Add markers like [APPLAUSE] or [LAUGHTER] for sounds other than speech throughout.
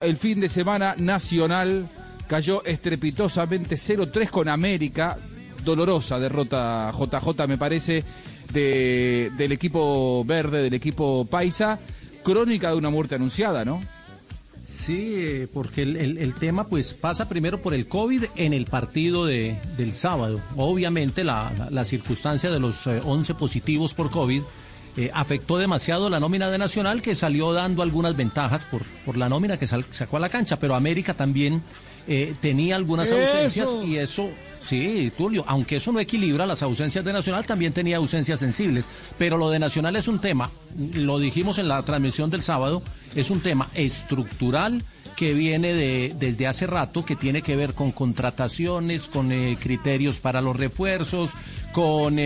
El fin de semana nacional cayó estrepitosamente 0-3 con América. Dolorosa derrota JJ, me parece, de, del equipo verde, del equipo paisa. Crónica de una muerte anunciada, ¿no? Sí, porque el, tema pues pasa primero por el COVID en el partido de, del sábado. Obviamente la, la- la circunstancia de los eh, 11 positivos por COVID eh, afectó demasiado la nómina de Nacional que salió dando algunas ventajas por, por la nómina que sal- sacó a la cancha, pero América también eh, tenía algunas ausencias y eso, sí, Tulio, aunque eso no equilibra las ausencias de Nacional, también tenía ausencias sensibles, pero lo de Nacional es un tema, lo dijimos en la transmisión del sábado, es un tema estructural que viene de, desde hace rato, que tiene que ver con contrataciones, con eh, criterios para los refuerzos, con eh,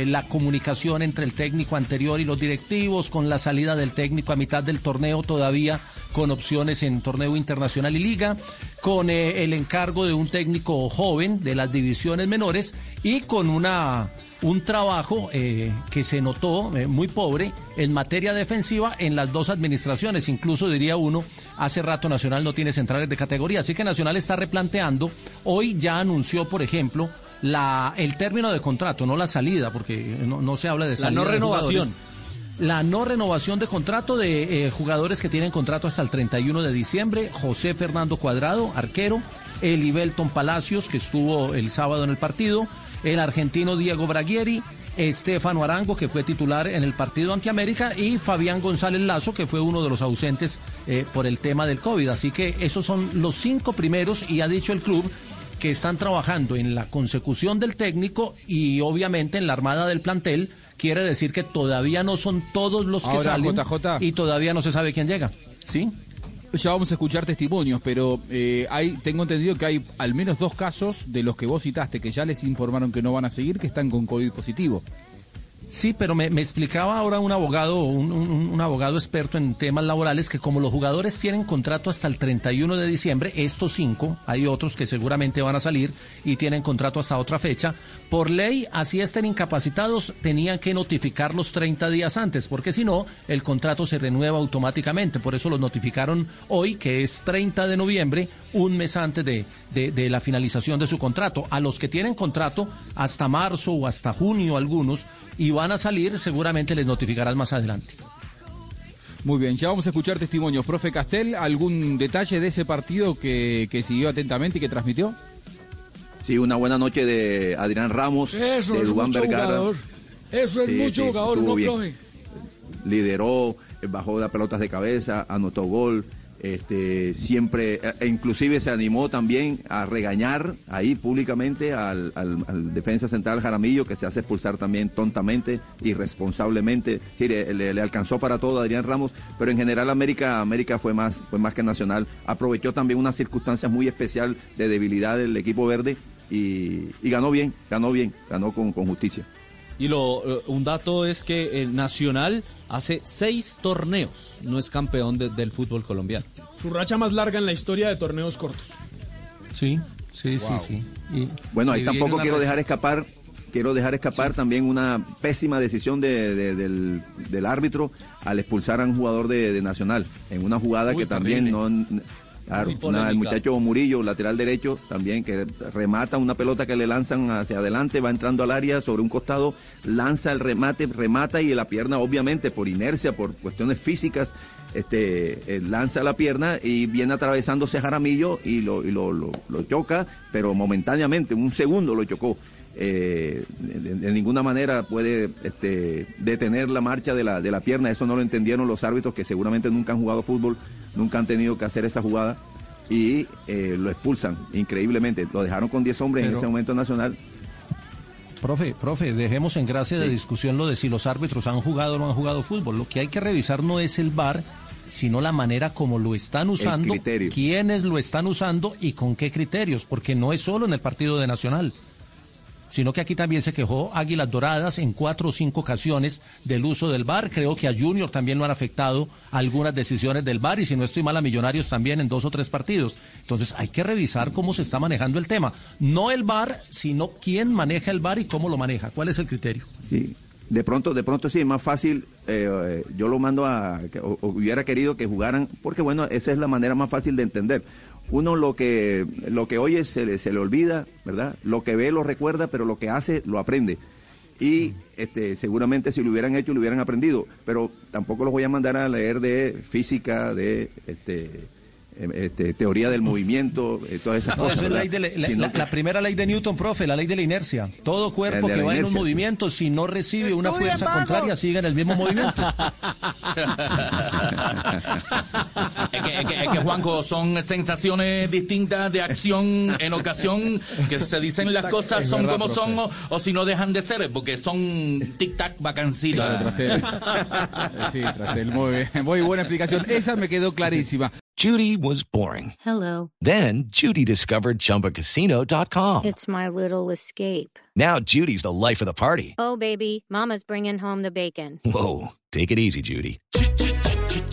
eh, la comunicación entre el técnico anterior y los directivos, con la salida del técnico a mitad del torneo todavía con opciones en torneo internacional y liga, con el encargo de un técnico joven de las divisiones menores y con una un trabajo eh, que se notó eh, muy pobre en materia defensiva en las dos administraciones. Incluso diría uno, hace rato Nacional no tiene centrales de categoría. Así que Nacional está replanteando. Hoy ya anunció, por ejemplo, la, el término de contrato, no la salida, porque no, no se habla de La salida. no de renovación. jugadores. La no renovación de contrato de eh, jugadores que tienen contrato hasta el 31 de diciembre. José Fernando Cuadrado, arquero. Elibelton Palacios, que estuvo el sábado en el partido. El argentino Diego Braguieri. Estefano Arango, que fue titular en el partido ante América, y Fabián González Lazo, que fue uno de los ausentes eh, por el tema del COVID. Así que esos son los cinco primeros, y ha dicho el club que están trabajando en la consecución del técnico y obviamente en la armada del plantel. Quiere decir que todavía no son todos los que Ahora, salen JJ. y todavía no se sabe quién llega. ¿Sí? Ya vamos a escuchar testimonios, pero eh, hay, tengo entendido que hay al menos dos casos de los que vos citaste que ya les informaron que no van a seguir, que están con COVID positivo. Sí, pero me, me explicaba ahora un abogado, un, un- abogado experto en temas laborales, que como los jugadores tienen contrato hasta el 31 de diciembre, estos cinco, hay otros que seguramente van a salir y tienen contrato hasta otra fecha, por ley, así estén incapacitados, tenían que notificarlos 30 días antes, porque si no, el contrato se renueva automáticamente. Por eso los notificaron hoy, que es 30 de noviembre, un mes antes de, de- de la finalización de su contrato. A los que tienen contrato hasta marzo o hasta junio algunos y van a salir, seguramente les notificarás más adelante. Muy bien, ya vamos a escuchar testimonios. Profe Castel, ¿algún detalle de ese partido que, que siguió atentamente y que transmitió? Sí, una buena noche de Adrián Ramos, Eso de es Dubán mucho Vergara. jugador. Eso es Sí, mucho sí, jugador, ¿no, bien. profe? lideró, eh, bajó las pelotas de cabeza, anotó gol, este, siempre, eh, e inclusive se animó también a regañar ahí públicamente al, al- defensa central Jaramillo, que se hace expulsar también tontamente, irresponsablemente. Le, le- alcanzó para todo a Adrián Ramos, pero en general América, América fue más, fue más que nacional. Aprovechó también una circunstancia muy especial de debilidad del equipo verde y, y ganó bien, ganó bien, ganó con, con justicia. Y lo, eh, un dato es que el Nacional hace seis torneos no es campeón de- del fútbol colombiano. Su racha más larga en la historia de torneos cortos. Sí, sí, sí, sí. Y- Bueno, ahí y tampoco quiero dejar escapar, quiero dejar escapar también una pésima decisión de- de- del, del árbitro al expulsar a un jugador de, de Nacional en una jugada Uy, que también terrible. no claro, una- el muchacho Murillo, lateral derecho, también que remata una pelota que le lanzan hacia adelante, va entrando al área sobre un costado, lanza el remate, remata y la pierna obviamente por inercia, por cuestiones físicas, este eh, lanza la pierna y viene atravesándose Jaramillo y lo, y lo, lo- lo choca, pero momentáneamente, un segundo lo chocó. Eh, de, de ninguna manera puede este, detener la marcha de la, de la pierna, eso no lo entendieron los árbitros que seguramente nunca han jugado fútbol, nunca han tenido que hacer esa jugada. Y eh, lo expulsan increíblemente, lo dejaron con 10 hombres en ese momento nacional. Profe, profe, dejemos en gracia de discusión lo de si los árbitros han jugado o no han jugado fútbol. Lo que hay que revisar no es el VAR, sino la manera como lo están usando, quiénes lo están usando y con qué criterios, porque no es solo en el partido de Nacional sino que aquí también se quejó Águilas Doradas en cuatro o cinco ocasiones del uso del VAR. Creo que a Junior también lo han afectado algunas decisiones del VAR y si no estoy mal a Millonarios también en dos o tres partidos. Entonces hay que revisar cómo se está manejando el tema. No el VAR, sino quién maneja el VAR y cómo lo maneja. ¿Cuál es el criterio? Sí, de pronto, de pronto sí, es más fácil, eh, yo lo mando a, o hubiera querido que jugaran, porque bueno, esa es la manera más fácil de entender. Uno lo que, lo que oye se le, se le olvida, ¿verdad? Lo que ve lo recuerda, pero lo que hace lo aprende. Y este, seguramente si lo hubieran hecho, lo hubieran aprendido, pero tampoco los voy a mandar a leer de física, de este, em, este, teoría del movimiento, eh, todas esas No, cosas. es la, de la- Sino la- que- la primera ley de Newton, profe, la ley de la inercia. Todo cuerpo que va en un movimiento, si no recibe una fuerza contraria, sigue en el mismo movimiento. [LAUGHS] [LAUGHS] Es que, que- que, Juanjo, son sensaciones distintas de acción en ocasión, que se dicen las cosas son verdad, como profe. son o, o si no dejan de ser, porque son tic-tac vacancitas. [LAUGHS] Sí, Trastel, muy bien. Muy buena explicación. Esa me quedó clarísima. Judy was boring. Hello. Then Judy discovered ChumbaCasino.com. It's my little escape. Now Judy's the life of the party. Oh, baby, Mama's bringing home the bacon. Whoa, take it easy, Judy.